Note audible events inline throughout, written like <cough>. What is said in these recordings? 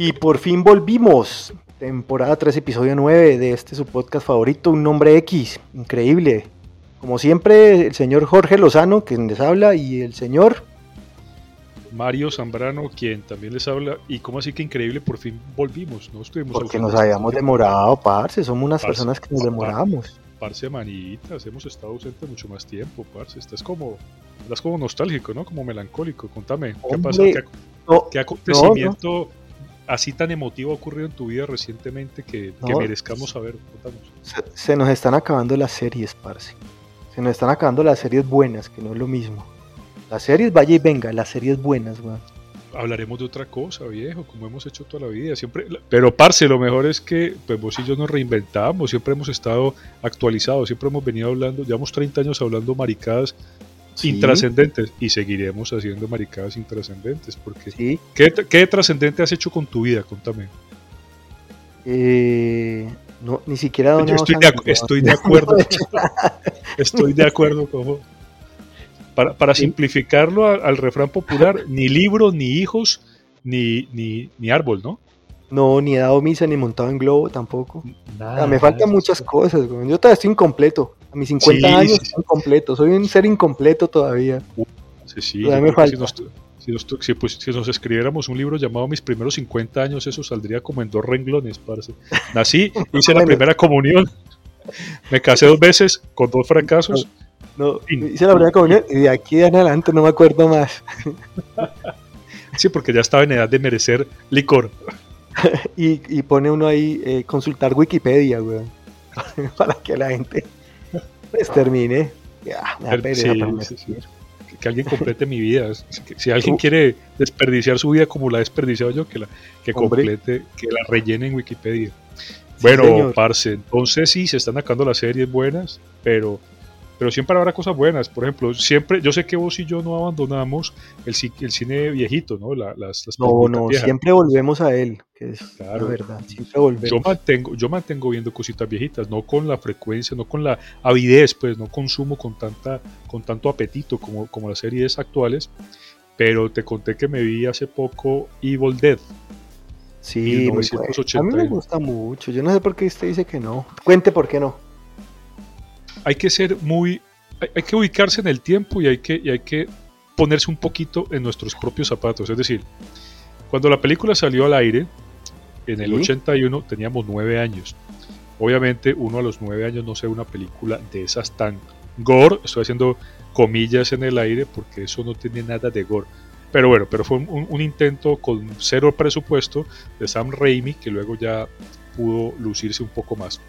Y por fin volvimos. Temporada 3, episodio 9 de este su podcast favorito, Un Nombre X. Increíble. Como siempre, el señor Jorge Lozano, quien les habla, y el señor Mario Zambrano, quien también les habla. Y como así que increíble, por fin volvimos. No estuvimos Porque nos habíamos demorado, parce. Somos unas Parce, personas que nos demoramos. Parce, manitas, hemos estado ausentes mucho más tiempo, parce. Estás como, estás como nostálgico, ¿no? Como melancólico. Contame, ¿qué pasa? ¿Qué, No, qué acontecimiento así tan emotivo ha ocurrido en tu vida recientemente que, merezcamos saber? Se nos están acabando las series, parce. Se nos están acabando las series buenas, que no es lo mismo. Las series, vaya y venga, las series buenas, weón. Hablaremos de otra cosa, viejo, como hemos hecho toda la vida. Siempre, pero, parce, lo mejor es que pues, vos y yo nos reinventamos, siempre hemos estado actualizados, siempre hemos venido hablando, llevamos 30 años hablando maricadas Sí. intrascendentes y seguiremos haciendo maricadas intrascendentes. Porque, Sí. ¿qué, qué trascendente has hecho con tu vida? Contame. Eh, no, ni siquiera Yo estoy de, estoy <laughs> de acuerdo. estoy de acuerdo con. Para, para simplificarlo al, al refrán popular, ni libro, ni hijos, ni, ni, ni árbol, ¿no? No, ni he dado misa, ni montado en globo tampoco. Nada. Me faltan muchas cosas, weón. Yo todavía estoy incompleto. A mis 50 Sí, años sí, sí. estoy incompleto. Soy un ser incompleto todavía. Sí, sí, Todavía me si nos, si, nos, si, pues, si nos escribiéramos un libro llamado Mis primeros 50 años, eso saldría como en dos renglones, parce. Nací, <laughs> hice la primera comunión, me casé dos veces con dos fracasos. No, hice la primera comunión y de aquí en adelante no me acuerdo más. Sí, porque ya estaba en edad de merecer licor. <laughs> Y, y pone uno ahí eh, consultar Wikipedia, weón. <laughs> Para que la gente pues, termine. Ya, me da Pero- pereza sí, ponerme a sí, sí. escribir. Que, alguien complete mi vida. Si- alguien quiere desperdiciar su vida como la he desperdiciado yo, que la que Hombre. complete, que la rellene en Wikipedia. Bueno, parce, entonces sí, se están acabando las series buenas, pero, pero siempre habrá cosas buenas. Por ejemplo, siempre, yo sé que vos y yo no abandonamos el, el cine viejito, ¿no? La- las, las No, no, viejas. siempre volvemos a él, que es Claro. la verdad. Siempre volvemos. Yo mantengo, yo mantengo viendo cositas viejitas, no con la frecuencia, no con la avidez, pues no consumo con tanta, con tanto apetito como, como las series actuales. Pero te conté que me vi hace poco Evil Dead. Sí, muy bueno. 1980. A mí me gusta mucho. Yo no sé por qué usted dice que no. Cuente por qué no. Hay que ser muy, hay, hay que ubicarse en el tiempo y hay que, y hay que ponerse un poquito en nuestros propios zapatos. Es decir, cuando la película salió al aire, en el Sí. 81 teníamos nueve años. Obviamente uno a los nueve años no se ve una película de esas tan gore, estoy haciendo comillas en el aire porque eso no tiene nada de gore. Pero bueno, pero fue un, un intento con cero presupuesto de Sam Raimi que luego ya pudo lucirse un poco más.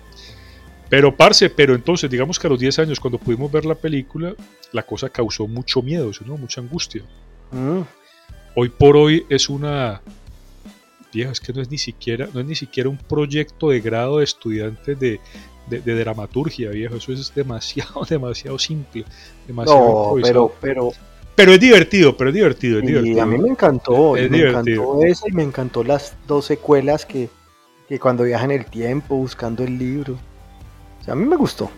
Pero parce, pero entonces digamos que a los 10 años cuando pudimos ver la película, la cosa causó mucho miedo, ¿no? mucha angustia. Mm, Hoy por hoy es una vieja, es que no es ni siquiera, no es ni siquiera un proyecto de grado de estudiantes de, de, de dramaturgia, viejo. Eso es demasiado, <laughs> demasiado simple, demasiado No, pero, pero Pero es divertido, pero es divertido, es y a mí me encantó. Es me divertido. encantó esa y me encantó las dos secuelas que, que cuando viajan el tiempo buscando el libro. A mí me gustó.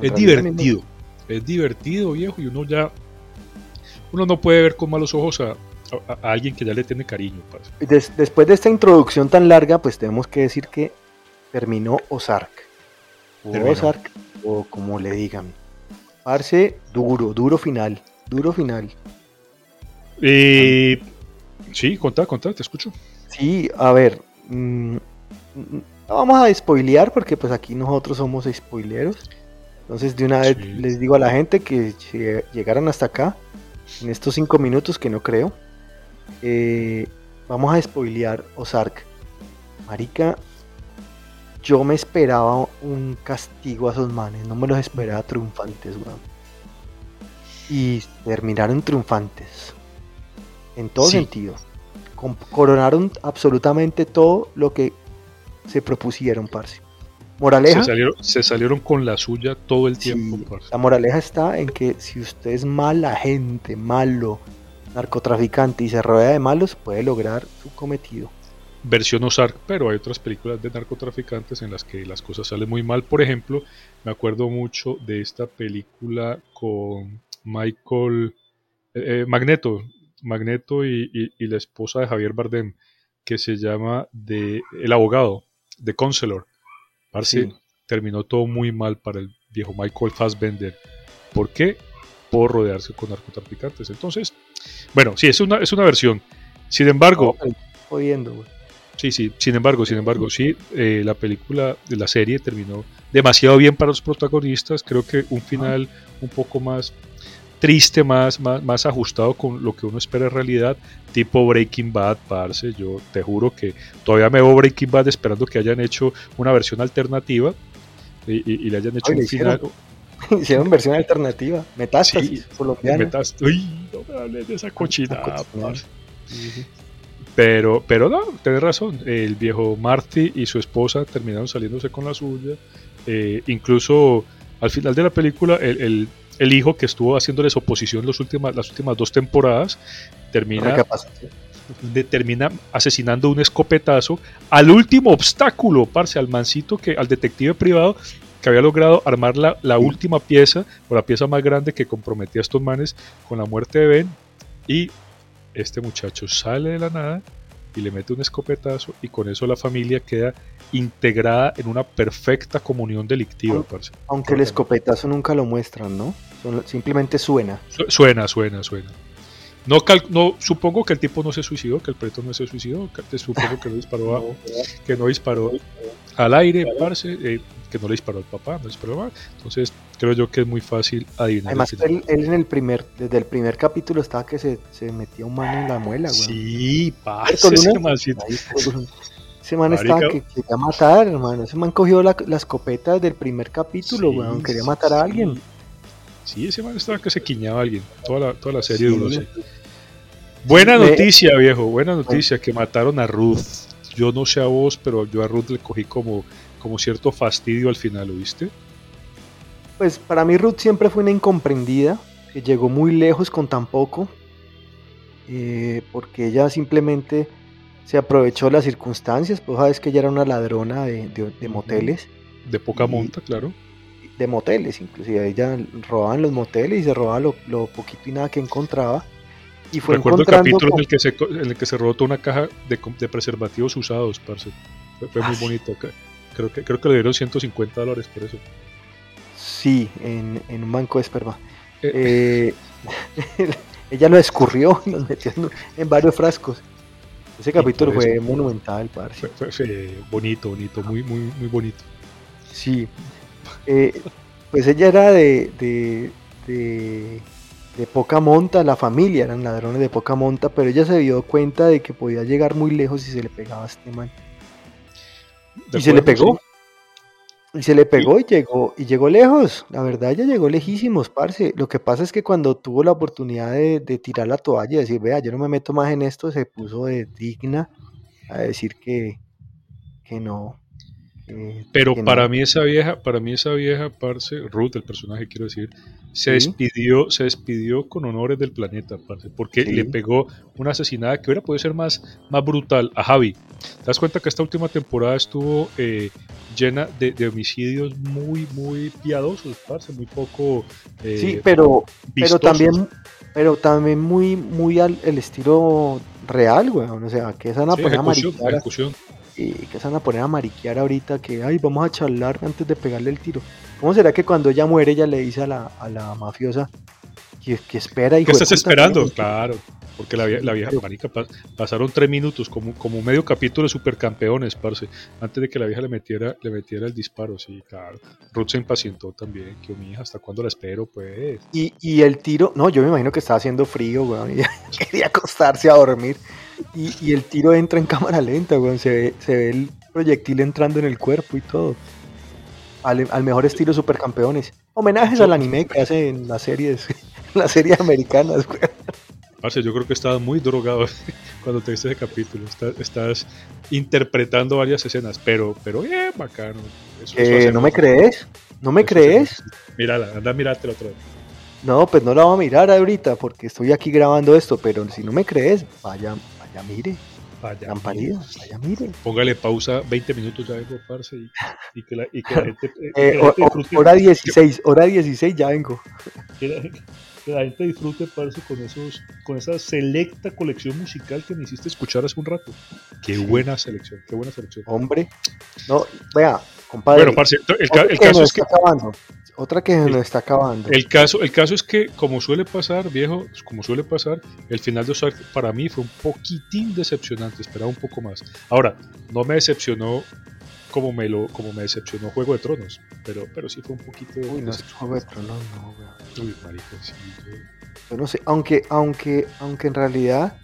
Es me- divertido, es divertido, viejo, y uno ya, uno no puede ver con malos ojos a, a- a alguien que ya le tiene cariño. Des- después de esta introducción tan larga, pues tenemos que decir que terminó Ozark. O Terminó. Ozark, o como le digan. Parce, duro, duro final. Duro final. Eh, sí, contá, contá, te escucho. Sí, a ver. mm, no vamos a spoilear porque pues aquí nosotros somos spoileros. Entonces de una vez Sí. les digo a la gente que llegaran hasta acá, en estos cinco minutos que no creo, eh, vamos a spoilear Ozark. Marica, yo me esperaba un castigo a esos manes, no me los esperaba triunfantes, weón. y terminaron triunfantes. En todo sentido. coronaron absolutamente todo lo que se propusieron, parce. Moraleja. Se salieron, con la suya todo el tiempo. la moraleja está en que si usted es mala gente, malo, narcotraficante y se rodea de malos, puede lograr su cometido. Versión Ozark, pero hay otras películas de narcotraficantes en las que las cosas salen muy mal. Por ejemplo, me acuerdo mucho de esta película con Michael eh, eh, Magneto, Magneto y, la esposa de Javier Bardem, que se llama de El abogado, de Counselor. Parece terminó todo muy mal para el viejo Michael Fassbender. ¿Por qué? Por rodearse con narcotraficantes. Entonces, bueno, sí, es una, es una versión. Sin embargo. Sí, sí, sin embargo, sin embargo, sí, eh, la película de la serie terminó demasiado bien para los protagonistas. Creo que un final un poco más triste, más, más, más ajustado con lo que uno espera en realidad, tipo Breaking Bad, parce. Yo te juro que todavía me veo Breaking Bad esperando que hayan hecho una versión alternativa y, le hayan hecho un final. <laughs> Hicieron versión alternativa, metástasis sí, Uy, no me hables de esa cochinada, Pero, pero no, tenés razón. El viejo Marty y su esposa terminaron saliéndose con la suya. Eh, incluso al final de la película, el el hijo que estuvo haciéndoles oposición las últimas, las últimas dos temporadas termina, termina asesinando un escopetazo al último obstáculo, parce, al mancito, que, al detective privado que había logrado armar la, la última pieza, o la pieza más grande que comprometía a estos manes con la muerte de Ben. Y este muchacho sale de la nada y le mete un escopetazo y con eso la familia queda integrada en una perfecta comunión delictiva. Aunque, el escopetazo nunca lo muestran, ¿no? Simplemente suena. Suena, suena, suena. No, no, supongo que el tipo no se suicidó, que el preto no se suicidó, que, supongo que no disparó, <laughs> que no disparó al aire, parce, eh, que no le disparó al papá, no disparó al Entonces, creo yo que es muy fácil adivinar. Además, él, en el primer, desde el primer capítulo estaba que se, se metía un mano en la muela, güey. Sí, parce, ese ese man estaba que quería matar, hermano. Ese man cogió la, escopeta del primer capítulo, weón. Quería matar a alguien. Sí, ese man estaba que se quiñaba a alguien. Toda la, toda la serie duró así. Buena noticia, viejo. Buena noticia que mataron a Ruth. Yo no sé a vos, pero yo a Ruth le cogí como, como cierto fastidio al final, ¿lo viste? Pues para mí Ruth siempre fue una incomprendida, que llegó muy lejos con tan poco, eh, porque ella simplemente se aprovechó las circunstancias, pues sabes que ella era una ladrona de, moteles. De poca monta, claro. De moteles, inclusive ella robaba en los moteles y se robaba lo, poquito y nada que encontraba. Y fue Recuerdo el capítulo en, el que se, en el que se robó toda una caja de, preservativos usados, parce. Fue, muy bonito. Creo que, creo que le dieron 150 dólares por eso. Sí, en, un banco de esperma. Eh. Eh, <laughs> ella lo escurrió y lo metió en varios frascos. Ese capítulo fue monumental, parce. Fue, bonito, bonito, muy, muy, muy bonito. Sí. Eh, pues ella era de, de, de, poca monta, la familia eran ladrones de poca monta, pero ella se dio cuenta de que podía llegar muy lejos si se le pegaba a este man. Y se le pegó. Y se le pegó y llegó, y llegó lejos. La verdad, ella llegó lejísimos, parce. Lo que pasa es que cuando tuvo la oportunidad de, tirar la toalla y decir, vea, yo no me meto más en esto, se puso de digna a decir que, que no. Pero para mí esa vieja, para mí esa vieja, parce, Ruth, el personaje, quiero decir, se despidió, se despidió con honores del planeta, parce, porque le pegó una asesinada que hubiera podido ser más, más brutal a Javi. ¿Te das cuenta que esta última temporada estuvo eh, llena de, homicidios muy, muy piadosos, parce, muy poco. Eh, sí, pero, pero también, pero también muy, muy al el estilo real, weón. O sea, que esa van a poner a mariquear. Y que se van a poner a mariquear ahorita que, ay, vamos a charlar antes de pegarle el tiro. ¿Cómo será que cuando ella muere, ella le dice a la, a la mafiosa que, que espera? ¿Qué estás esperando? Claro. Porque la, la vieja marica pasaron tres minutos, como, como medio capítulo de supercampeones, parce, antes de que la vieja le metiera, le metiera el disparo, sí, claro. Ruth se impacientó también, que mi hija, ¿hasta cuándo la espero? Pues. Y, y el tiro, no, yo me imagino que estaba haciendo frío, weón, y <laughs> quería acostarse a dormir. Y, y, el tiro entra en cámara lenta, weón, se ve, se ve el proyectil entrando en el cuerpo y todo. Al, al mejor estilo supercampeones. Homenajes al anime que hacen las series <laughs> las series americanas, güey. Parce, yo creo que estabas muy drogado <laughs> cuando te viste ese capítulo. Estás, estás interpretando varias escenas, pero, pero bien bacano. Eso, Eh, ¿No me crees? ¿No me Eso crees? Mírala, anda a mirártela otra vez. No, pues no la voy a mirar ahorita porque estoy aquí grabando esto, pero si no me crees, vaya, vaya, mire, Vaya, lamparilla, vaya, mire. Póngale pausa 20 minutos ya vengo, parce, y, y que la, y que la <laughs> gente, eh, que la o- gente o- disfrute, hora 16, hora 16 ya vengo. Que la, gente disfrute, parce, con esos, con esa selecta colección musical que me hiciste escuchar hace un rato. Qué buena selección, qué buena selección. Hombre, no, vea, compadre. Bueno, parce, el, ca- caso es que acabando. Otra que El- nos está acabando. El caso, el caso es que, como suele pasar, viejo, como suele pasar, el final de Ozark para mí fue un poquitín decepcionante, esperaba un poco más. Ahora, no me decepcionó como me lo, como me decepcionó Juego de Tronos, pero, pero sí fue un poquito. Uy, no Juego de Tronos, no, weón. Uy, marica, sí, yo- Yo no sé, aunque, aunque, aunque en realidad,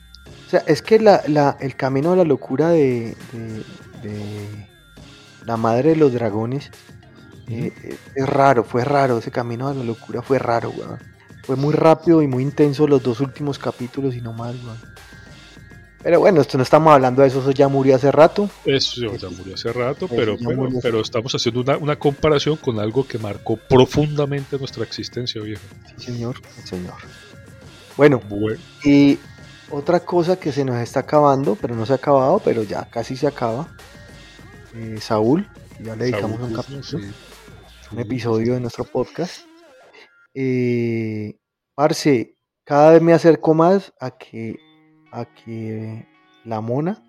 o sea, es que la, la, el camino a la locura de, de, de la madre de los dragones eh, eh, es raro, fue raro, ese camino a la locura fue raro, weón. Fue muy rápido y muy intenso los dos últimos capítulos y no más, weón. Pero bueno, esto no estamos hablando de eso, eso ya murió hace rato. Eso ya murió hace rato, Eso pero, pero, hace estamos haciendo una, una comparación con algo que marcó profundamente nuestra existencia, viejo. Sí, señor, sí, señor. Bueno, Bueno, y otra cosa que se nos está acabando, pero no se ha acabado, pero ya casi se acaba. eh, Saúl, ya le dedicamos Saúl un capítulo. sí. un episodio de nuestro podcast. Eh, parce, cada vez me acerco más a que, a que la mona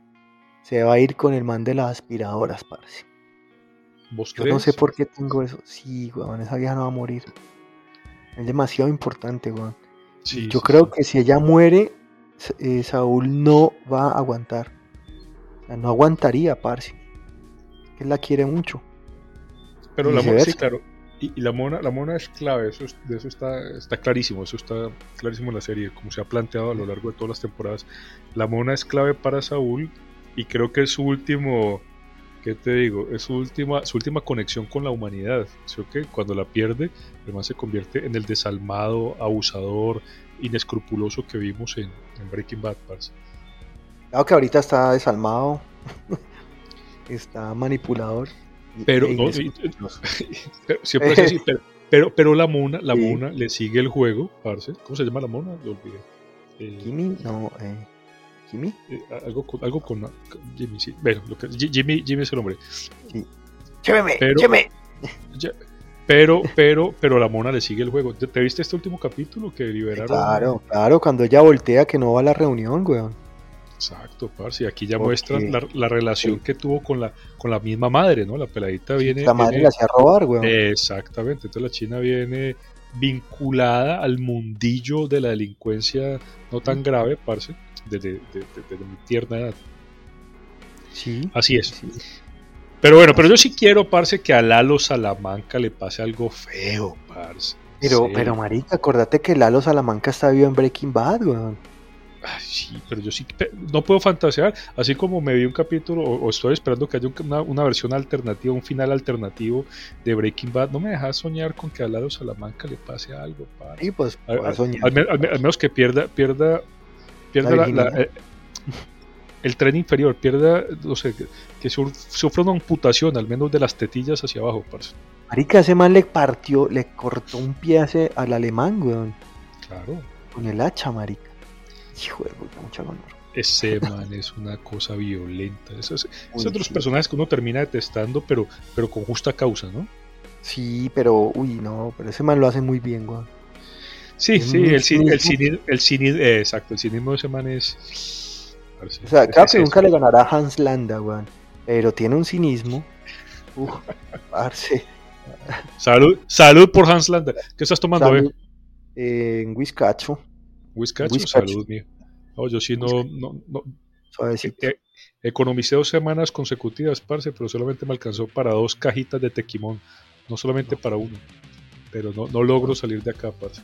se va a ir con el man de las aspiradoras, parce. ¿Vos Yo no sé por qué tengo eso. Sí, weón, esa vieja no va a morir. Es demasiado importante, weón. Sí, Yo sí, creo sí. que si ella muere, eh, Saúl no va a aguantar. O sea, no aguantaría, parce. Él la quiere mucho. Pero y la mona, sí, claro. Y, y la mona, la mona es clave, eso es- de eso está, está clarísimo, eso está clarísimo en la serie, como se ha planteado a lo largo de todas las temporadas. La mona es clave para Saúl y creo que es su último, ¿qué te digo? Es su última, su última conexión con la humanidad. ¿Sí o qué? Cuando la pierde, man se convierte en el desalmado, abusador, inescrupuloso que vimos en, en Breaking Bad, parce. Claro que ahorita está desalmado. <laughs> está manipulador. Pero, no. <laughs> Pero siempre es así, pero, pero, pero la mona, la Sí. mona le sigue el juego, parce. ¿Cómo se llama la mona? Lo olvidé. Eh, Kimi, no, eh, Kimi. eh, algo con, algo con, Jimmy, sí. Bueno, lo que, Ji- Jimmy, Jimmy es el hombre. ¡Chéveme! Pero- ¡Chéveme! Ya, pero, pero, pero la mona le sigue el juego. ¿Te, te viste este último capítulo que liberaron? Claro, claro, cuando ella voltea que no va a la reunión, weón. Exacto, parce. Y aquí ya muestran la, la relación que tuvo con la, con la misma madre, ¿no? La peladita viene. La madre viene- la hacía robar, weón. Exactamente, entonces la China viene vinculada al mundillo de la delincuencia no tan grave, parce, desde, de- de- desde mi tierna edad. sí. Así es. sí. Pero bueno, pero yo sí quiero, parce, que a Lalo Salamanca le pase algo feo, parce. Pero, Sí. pero marica, acordate que Lalo Salamanca está vivo en Breaking Bad, weón. Ay, sí, pero yo sí no puedo fantasear, así como me vi un capítulo o, o estoy esperando que haya un- una, una versión alternativa, un final alternativo de Breaking Bad, no me dejas soñar con que a Lalo Salamanca le pase algo, parce. Y pues, Al, para al- soñar. al me- al me- al menos que pierda, pierda, pierda La la- virginidad. la- eh, el tren inferior, pierda, no sé, que, sufra una amputación, al menos de las tetillas hacia abajo, parce. Marica, ese man le partió, le cortó un pie a al alemán, weón. Claro, Con el hacha, marica. Hijo de mucha honor. ese <laughs> man es una cosa violenta. Esos, esos otros sí. personajes que uno termina detestando, pero, pero con justa causa, ¿no? Sí, pero, uy, no, pero ese man lo hace muy bien, weón. Sí, Es sí, muy el, cin- el, cini- eh, exacto, el cinismo de ese man es... O sea, claro que nunca le ganará a Hans Landa, weón. Pero tiene un cinismo. Uf, parce. Salud, salud por Hans Landa. ¿Qué estás tomando, Salud. Eh, en Whiskacho, Whiskacho, salud, mío. No, yo sí no, no, no. Eh, economicé dos semanas consecutivas, parce, pero solamente me alcanzó para dos cajitas de tequimón, no solamente para uno. Pero no, no logro salir de acá, parce.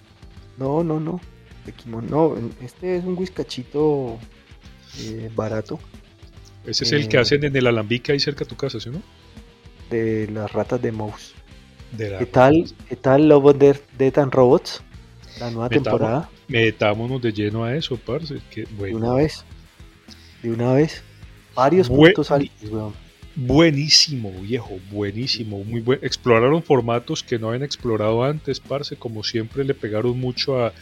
No, no, no. Tequimón, no, este es un whiskachito eh, barato Ese es el que Eh. hacen en el alambique ahí cerca de tu casa, ¿sí o no? de las ratas de Mouse. De la- ¿Qué tal, qué tal Love of Death, Death and Robots? La nueva temporada. Metámonos de lleno a eso, parce. Que, De una vez. De una vez. Varios puntos weón. Buenísimo, viejo, buenísimo. Muy buen. Exploraron formatos que no habían explorado antes, parce. Como siempre le pegaron mucho a,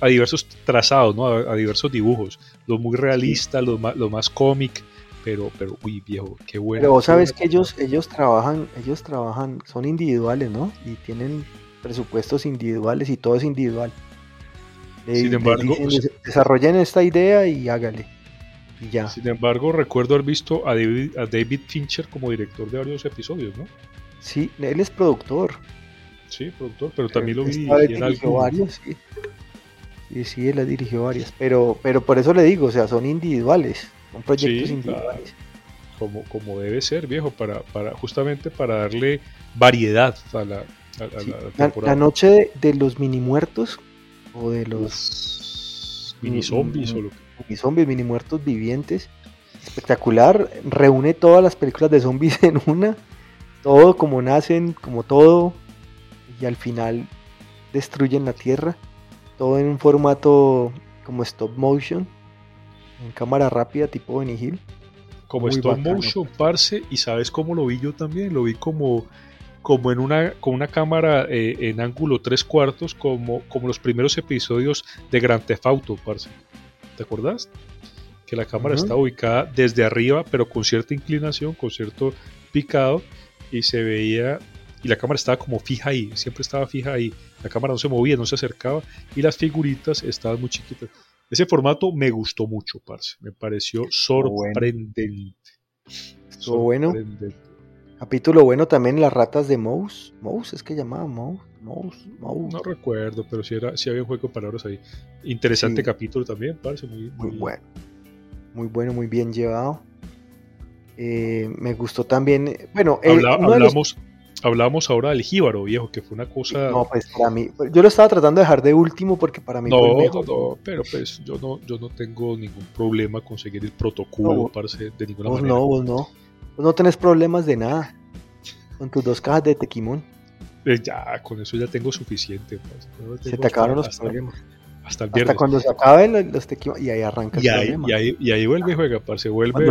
a diversos trazados, ¿no? A, diversos dibujos. Los muy realistas, los más, los más cómic. Pero, pero, uy, viejo, qué bueno. Pero vos sabes que ellos, ellos trabajan, ellos trabajan, son individuales, ¿no? Y tienen presupuestos individuales y todo es individual. Sin embargo, desarrollen esta idea y hágale. Y ya. Sin embargo, recuerdo haber visto a David, a David Fincher como director de varios episodios, ¿no? Sí, él es productor. Sí, productor, pero también lo vi en algo. varios, sí. sí. Sí, él ha dirigido varias, pero, pero por eso le digo, o sea, son individuales, son proyectos individuales. Como, como debe ser, viejo, para, para justamente para darle variedad a la, la, noche de, los mini muertos o de los mini zombies o mini zombies, mini muertos vivientes. Espectacular, reúne todas las películas de zombies <laughs> en una, todo como nacen, como todo, y al final destruyen la tierra, todo en un formato como stop motion, en cámara rápida tipo Benny Hill. Como stop motion, parce, y sabes cómo lo vi yo también, lo vi como como en una, con una cámara eh, en ángulo tres cuartos, como, como los primeros episodios de Grand Theft Auto, parce. ¿Te acuerdas? Que la cámara está ubicada desde arriba, pero con cierta inclinación, con cierto picado, y se veía, y la cámara estaba como fija ahí, siempre estaba fija ahí. La cámara no se movía, no se acercaba, y las figuritas estaban muy chiquitas. Ese formato me gustó mucho, parce. Me pareció sorprendente. Bueno. Capítulo bueno también las ratas de Mouse. Mouse es que llamaba Mouse. Mouse, Mouse. No recuerdo, pero sí, era, sí había un juego de palabras ahí. Interesante capítulo también, parece muy, muy, bueno. Muy bueno, muy bien llevado. Eh, me gustó también. Bueno, hablamos, hablamos ahora del jíbaro, viejo, que fue una cosa. No, pues para mí. Yo lo estaba tratando de dejar de último porque para mí. No, no, no, pero pues yo no, yo no tengo ningún problema con seguir el protocolo, parece, de ninguna vos manera. No, vos no. Pues no tenés problemas de nada con tus dos cajas de tequimón. Eh, ya, con eso ya tengo suficiente. Pues. se te acabaron los problemas. Hasta el viernes. Hasta cuando se acaben los tequimón y ahí arranca y el ahí, problema. Y ahí, y ahí vuelve y juega, parce. Vuelve,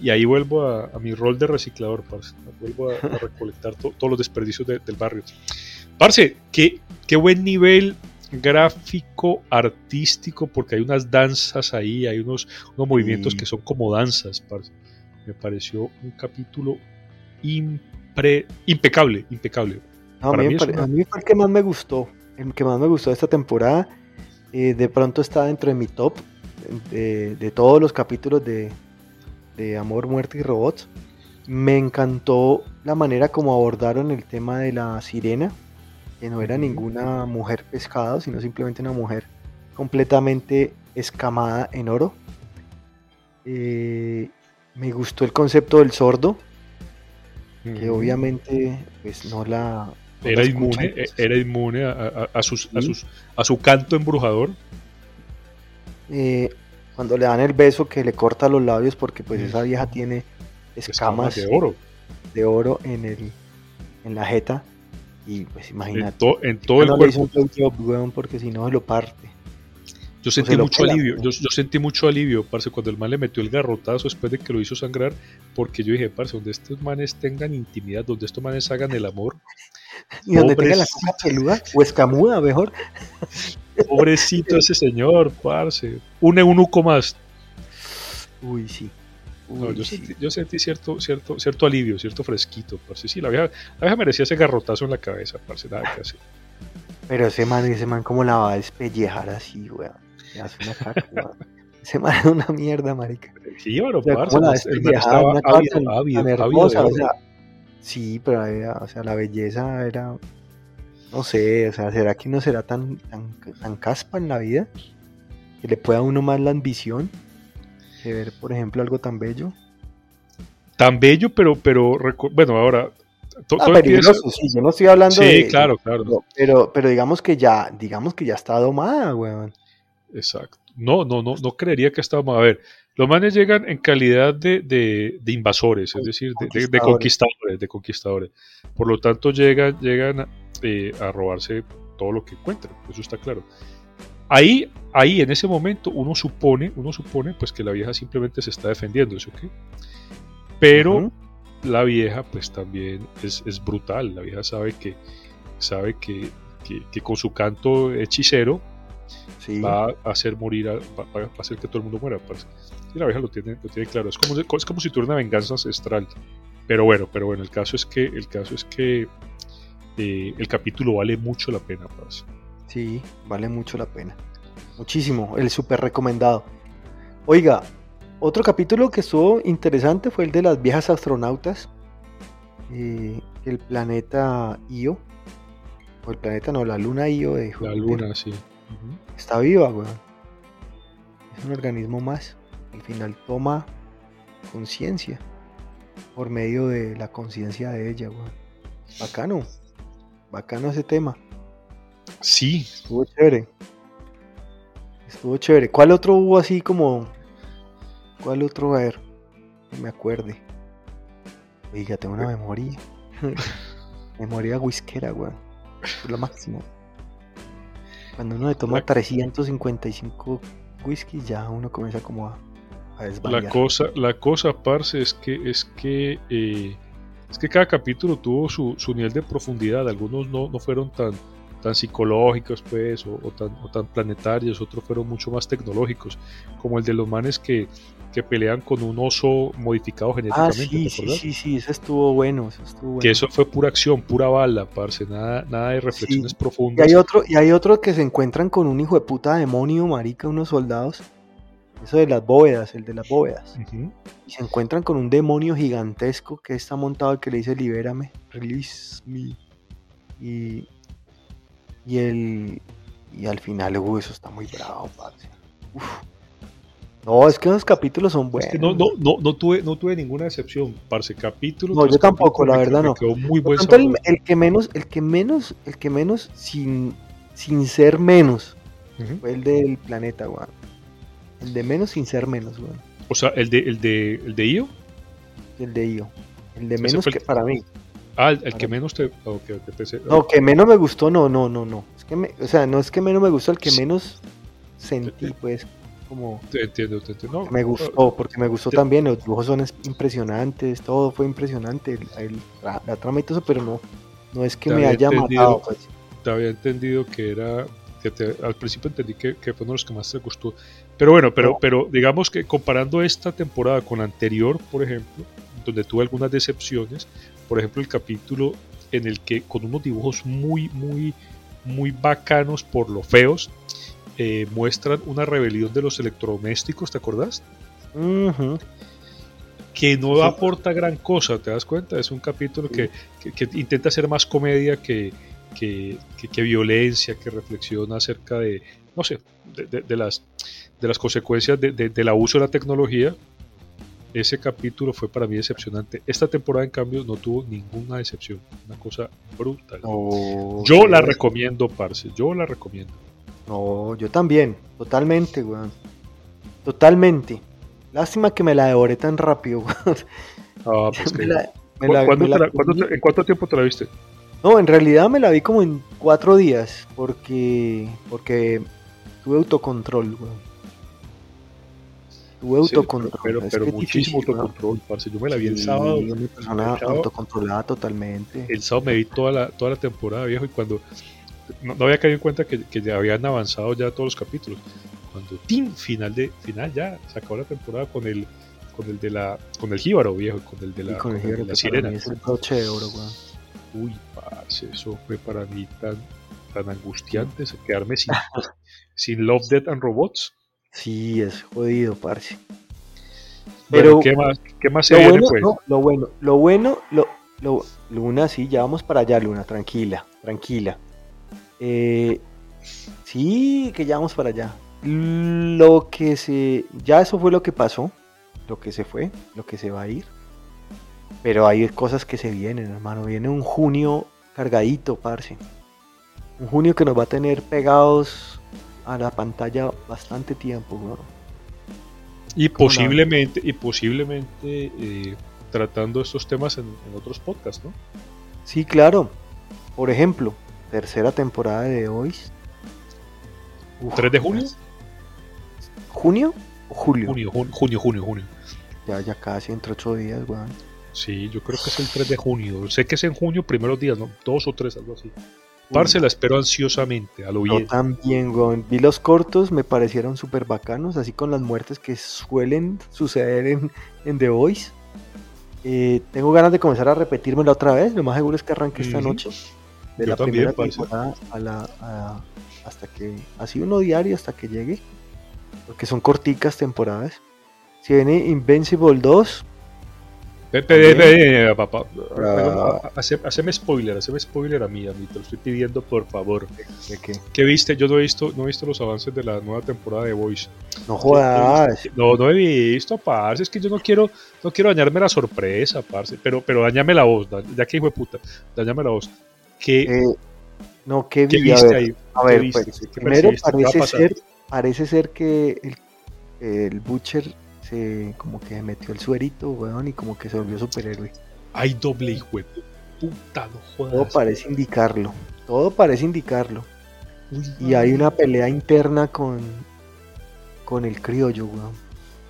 y ahí vuelvo a, a, mi rol de reciclador, parce. Vuelvo a, <laughs> recolectar todos los desperdicios del barrio. Parce, qué, qué buen nivel gráfico, artístico, porque hay unas danzas ahí, hay unos, unos movimientos que son como danzas, parce me pareció un capítulo impre, impecable, impecable. a, mí, fue el que más me gustó, el que más me gustó de esta temporada. Eh, de pronto está dentro de mi top de, todos los capítulos de, de, Amor, Muerte y Robots. Me encantó la manera como abordaron el tema de la sirena, que no era ninguna mujer pescada, sino simplemente una mujer completamente escamada en oro. Eh, me gustó el concepto del sordo, que obviamente pues no la... era, inmune, e, era inmune a, sus, a, su canto embrujador. Eh, cuando le dan el beso que le corta los labios porque pues esa vieja tiene escamas, de oro. De oro en, el, en la jeta. Y pues imagínate. En, todo el cuerpo. porque si no se lo parte. Yo sentí mucho alivio, yo, sentí mucho alivio, parce, cuando el man le metió el garrotazo después de que lo hizo sangrar, porque yo dije, parce, donde estos manes tengan intimidad, donde estos manes hagan el amor. <laughs> Y donde tenga la coca peluda o escamuda, mejor. <laughs> Pobrecito ese señor, parce. Un eunuco más. Uy, sí. yo, Sentí, cierto, cierto, cierto alivio, cierto fresquito, parce. Sí, la vieja, la vieja merecía ese garrotazo en la cabeza, parce, nada que hacer. Pero ese man, ese man, ¿cómo la va a despellejar así, weón? Hace una caca, Se me una mierda, marica. Sí, pero parce, estaba hermosa, o sea, sí, pero o sea, la belleza era, no sé, o sea, ¿será que no será tan, tan, tan caspa en la vida? Que le pueda a uno más la ambición de ver, por ejemplo, algo tan bello. Tan bello, pero, pero, bueno, ahora, ah, peligroso, sí, yo no estoy hablando sí, claro, claro. Pero, pero digamos que ya, digamos que ya está domada, weón. Exacto. No, no, no, no creería que estábamos. A ver, los manes llegan en calidad de, de, invasores, es decir, de, conquistadores, de conquistadores. Por lo tanto, llegan, llegan eh, a robarse todo lo que encuentren, eso está claro. Ahí, ahí en ese momento uno supone, uno supone pues que la vieja simplemente se está defendiendo, ¿eso qué? Pero la vieja pues también es, es, brutal, la vieja sabe que sabe que, que, con su canto hechicero va a hacer morir, va, a hacer que todo el mundo muera. Pues. Y la vieja lo tiene, lo tiene claro, es como, es como si tuviera una venganza ancestral. Pero bueno, pero bueno, el caso es que, el caso es que eh, el capítulo vale mucho la pena. Sí, vale mucho la pena. Muchísimo, el súper recomendado. Oiga, otro capítulo que estuvo interesante fue el de las viejas astronautas. Eh, el planeta Io. O el planeta, no, la luna Io de La luna, sí. Está viva, weón. Es un organismo más. Al final toma conciencia. Por medio de la conciencia de ella, weón. Bacano. Bacano ese tema. Sí. Estuvo chévere. Estuvo chévere. ¿Cuál otro hubo así como... ¿Cuál otro? A ver. No me acuerde. Oiga, tengo una memoria. <laughs> memoria whiskera, weón. Es lo máximo. Cuando uno le toma 355 whisky, ya uno comienza como a, a La cosa, la cosa, parce, es que es que eh, es que cada capítulo tuvo su, su nivel de profundidad. Algunos no, no fueron tan tan psicológicos, pues, o, tan, o, tan, planetarios, otros fueron mucho más tecnológicos, como el de los manes que, que pelean con un oso modificado genéticamente. Ah, sí, sí, sí, sí, eso estuvo bueno, eso estuvo bueno. Que eso fue pura acción, pura bala, parce, nada, nada de reflexiones profundas. Y hay, otro, y hay otro que se encuentran con un hijo de puta demonio, marica, unos soldados. Eso de las bóvedas, el de las bóvedas. Y se encuentran con un demonio gigantesco que está montado que le dice libérame, release me. Y, y el. Y al final, uy, eso está muy bravo, parce. No, es que los capítulos son buenos. no, no, no, no, tuve, no tuve ninguna excepción, parce. Capítulo. No, yo tampoco, la verdad no. muy buen el, el, que menos, el que menos, el que menos, sin, sin ser menos, fue el del planeta, weón. El de menos sin ser menos, weón. O sea, el de, el de, el de Io. El de Io. El de menos que para mí. Ah, el, que menos te. No, que menos me gustó, no, no, no, no. Es que me, o sea, no es que menos me gustó, el que menos sentí, pues, como. Te entiendo, te entiendo. me gustó, porque me gustó también. Los dibujos son impresionantes, todo fue impresionante. El, la, trama y todo eso, pero no, no es que me haya matado, pues. Te había entendido que era. Que al principio entendí que, que, fue uno de los que más te gustó. Pero bueno, pero, pero digamos que comparando esta temporada con la anterior, por ejemplo, donde tuve algunas decepciones, por ejemplo, el capítulo en el que con unos dibujos muy, muy, muy bacanos por lo feos, eh, muestran una rebelión de los electrodomésticos, ¿te acordás? Que no aporta gran cosa, ¿te das cuenta? Es un capítulo que, intenta ser más comedia que, que, violencia, que reflexiona acerca de, no sé, de, las, de las consecuencias del abuso de la tecnología ese capítulo fue para mí decepcionante. Esta temporada, en cambio, no tuvo ninguna decepción. Una cosa brutal. yo la recomiendo, parce. Yo la recomiendo. No, yo también. Totalmente, weón. Totalmente. Lástima que me la devoré tan rápido, weón. Ah, pues <laughs> ¿En cuánto tiempo te la viste? No, en realidad me la vi como en cuatro días. Porque. Porque tuve autocontrol, weón. Tuve autocontrol. pero, pero muchísimo autocontrol, parce. Yo me la vi el sábado. Una persona autocontrolada totalmente. El sábado me vi toda la, toda la temporada, viejo, y cuando. No, había caído en cuenta que, que, ya habían avanzado ya todos los capítulos. Cuando, ¡tim! Final, de, final ya, se acabó la temporada con el con el de la con el jíbaro viejo con el de la, con el de la sirena es el broche de oro uy parce eso fue para mí tan tan angustiante quedarme sin <laughs> sin Love Death and Robots Sí, es jodido, parce. Pero, ¿qué más, qué más se viene, pues? lo bueno, lo bueno, lo, lo, Luna, sí, ya vamos para allá, Luna, tranquila, tranquila. Eh, sí, que ya vamos para allá. Lo que se. Ya eso fue lo que pasó. Lo que se fue, lo que se va a ir. Pero hay cosas que se vienen, hermano. Viene un junio cargadito, parce. Un junio que nos va a tener pegados a la pantalla bastante tiempo. Y posiblemente, y posiblemente eh, tratando estos temas en, otros podcasts, ¿no? Sí, claro. Por ejemplo, tercera temporada de The Voice. Uf, ¿3 de junio? ¿Junio o julio? Junio, jun- junio, junio, junio. Ya, ya casi entre ocho días, weón. Sí, yo creo que es el 3 de junio. Sé que es en junio, primeros días, ¿no? Dos o tres, algo así. Parce, la espero ansiosamente, a lo Yo bien. también, weón. Vi los cortos, me parecieron súper bacanos, así con las muertes que suelen suceder en, en The Voice. Eh, tengo ganas de comenzar a repetírmela otra vez, lo más seguro es que arranque esta Ujú. noche. De Yo la también, primera temporada a la, a- hasta que, así uno diario hasta que llegue, porque son corticas temporadas. Si viene Invincible 2, Ve, ve, ve, ve, eh, papá. Ah. Hace- Haceme spoiler, haceme spoiler a mí, a mí, te lo estoy pidiendo por favor. ¿de qué? ¿Qué viste? Yo no he visto, no he visto los avances de la nueva temporada de Voice. No jodas. No, no he visto, parce. Es que yo no quiero, no quiero dañarme la sorpresa, parce. Pero, pero dañame la voz, ya que hijo de puta, dañame la voz. ¿Qué, Eh, no, ¿qué qué vi? A viste ver, ahí? A ¿Qué ver, pues, ¿Qué primero? ¿Qué a parece ser, parece ser que el, el Butcher se como que se metió el suerito, weón, y como que se volvió superhéroe. Hay doble hijo puta, no Todo jodas. parece indicarlo. Todo parece indicarlo. Uy, Y hay una pelea interna con con el criollo, weón,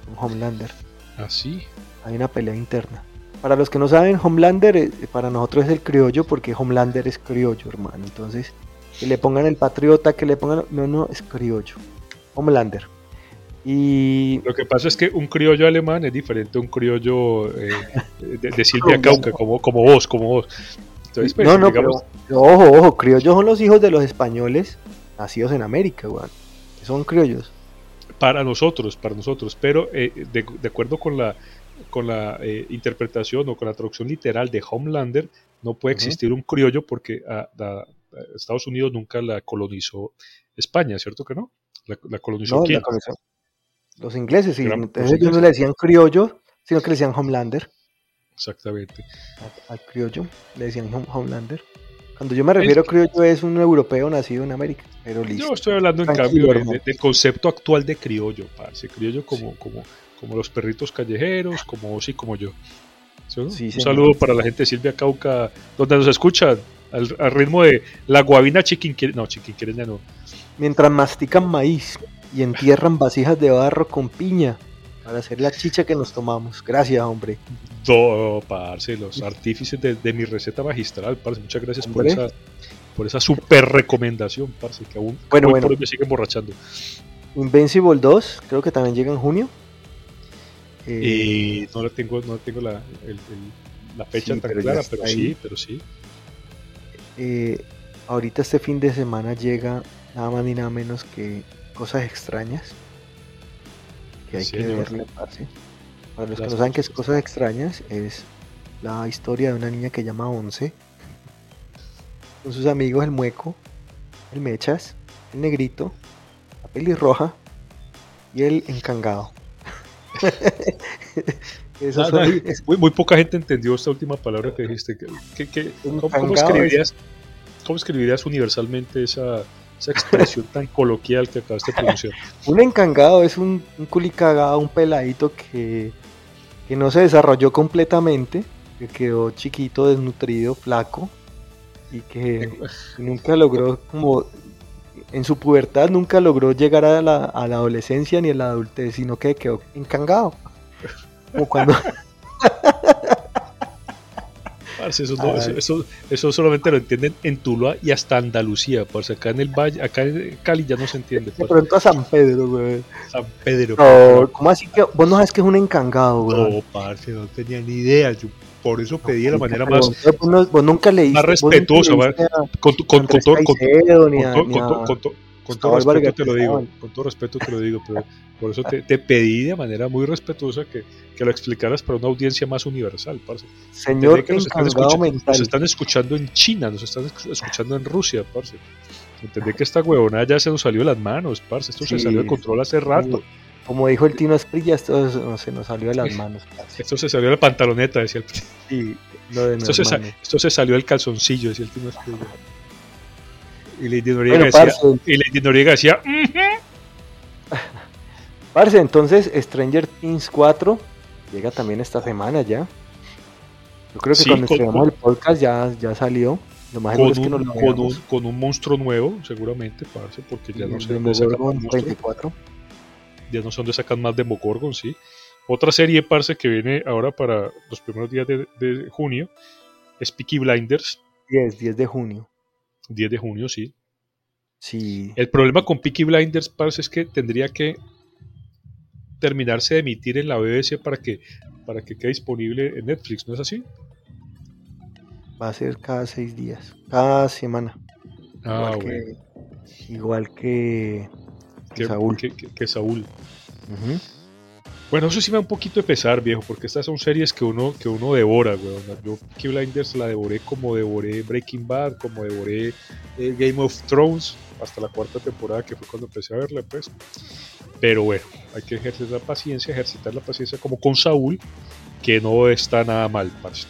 con Homelander. ¿Así? Hay una pelea interna. Para los que no saben, Homelander eh, para nosotros es el criollo porque Homelander es criollo, hermano. Entonces, que le pongan el patriota, que le pongan... No, no, es criollo. Homelander. Y Lo que pasa es que un criollo alemán es diferente a un criollo eh, de, de Silvia Cauca, como, como vos, como vos. Entonces, pues, no, no, digamos, pero, ojo, ojo, criollos son los hijos de los españoles nacidos en América, weón. Son criollos. para nosotros, para nosotros, pero eh, de, de acuerdo con la, con la eh, interpretación o con la traducción literal de Homelander, no puede existir un criollo porque a- a- a Estados Unidos nunca la colonizó España, ¿cierto que no? La, la colonizó No, quién? la colonizaron los ingleses, sí. Eran los Entonces ellos no le decían criollo, sino que le decían Homelander. Exactamente. al criollo, le decían Hom- Homelander. Cuando yo me refiero a criollo es un europeo nacido en América, pero listo. Yo estoy hablando en Tranquilo, cambio de- hermano. de- del concepto actual de criollo, parce. Criollo como, como, como los perritos callejeros, como vos y como yo. ¿Sí no? Sí, Un señor. saludo para la gente de Silvia Cauca, donde nos escuchan al, al ritmo de la guabina chiquinquereña. No, chiquinquereña no. Mientras mastican maíz y entierran vasijas de barro con piña para hacer la chicha que nos tomamos. Gracias, hombre. No, parce, los artífices de, de mi receta magistral, parce. Muchas gracias por esa, por esa super recomendación, parce, que aún Bueno, hoy bueno. por hoy me siguen borrachando. Invincible 2, creo que también llega en junio. Eh, Y no la tengo, no tengo la, el- el- la fecha Sí, tan clara, pero ahí. sí, pero sí. eh, ahorita este fin de semana llega nada más ni nada menos que cosas extrañas. Que hay Sí, que verle. Para los que no saben qué es cosas cosas extrañas, es la historia de una niña que llama Once. Con sus amigos, el mueco, el mechas, el negrito, la pelirroja y el encangado. <laughs> Esos Ah, muy, muy poca gente entendió esta última palabra que dijiste. ¿cómo, escribirías, cómo escribirías universalmente esa, esa expresión tan coloquial que acabaste de pronunciar? <laughs> Un encangado es un, un culicagado, un peladito que, que no se desarrolló completamente, que quedó chiquito, desnutrido, flaco, y que <laughs> nunca logró, como en su pubertad, nunca logró llegar a la, a la adolescencia ni a la adultez, sino que quedó encangado. Como cuando. <laughs> Parce, eso, no- eso, eso- eso solamente lo entienden en Tuluá y hasta Andalucía. Parce. Acá en el Valle, acá en Cali ya no se entiende. De pronto a San Pedro, güey. San Pedro. No, ¿cómo así que vos no sabes que es un encangado, güey? No, parce, no tenía ni idea. Yo por eso pedí de la manera más, Vos, no- vos nunca leíste. más vos nunca respetuosa, leíste con, con, con todo, con, todo respeto te lo digo, con todo respeto te lo digo, pero por eso te, te pedí de manera muy respetuosa que, que lo explicaras para una audiencia más universal, parce. Señor que nos están, encangado escucha- mental. nos están escuchando en China, nos están escu- escuchando en Rusia, parce. Entendí que esta huevona ya se nos salió de las manos, parce. Esto se salió de control hace rato. Como dijo el Tino Esprilla, esto no, se nos salió de las manos. Esto se salió de la pantaloneta, decía el Sí, lo de esto se, esto se salió del calzoncillo, decía el Tino Esprilla. Y Lady Noriega Bueno, decía, parce, y Lady Noriega decía, <laughs> parce, entonces Stranger Things 4 llega también esta semana ya. Yo creo que Sí, cuando estrenamos el podcast ya, ya salió. Lo más con, es que con, un, con, un, monstruo nuevo, seguramente, parce, porque ya no sacan más Ya no sé dónde sacan más Demogorgon, sí. Otra serie, parce, que viene ahora para los primeros días de, de junio es Peaky Blinders. 10, 10 de junio. 10 de junio, sí. Sí. El problema con Peaky Blinders, parce, es que tendría que terminarse de emitir en la BBC para que, para que quede disponible en Netflix, ¿no es así? Va a ser cada seis días, cada semana. Ah, igual, que, Saúl. Que, Saúl. Bueno, eso sí me da un poquito de pesar, viejo, porque estas son series que uno, que uno devora, weón. Yo Peaky Blinders la devoré como devoré Breaking Bad, como devoré eh, Game of Thrones, hasta la cuarta temporada, que fue cuando empecé a verla, pues. Pero bueno, hay que ejercer la paciencia, ejercitar la paciencia como con Saúl, que no está nada mal, parce.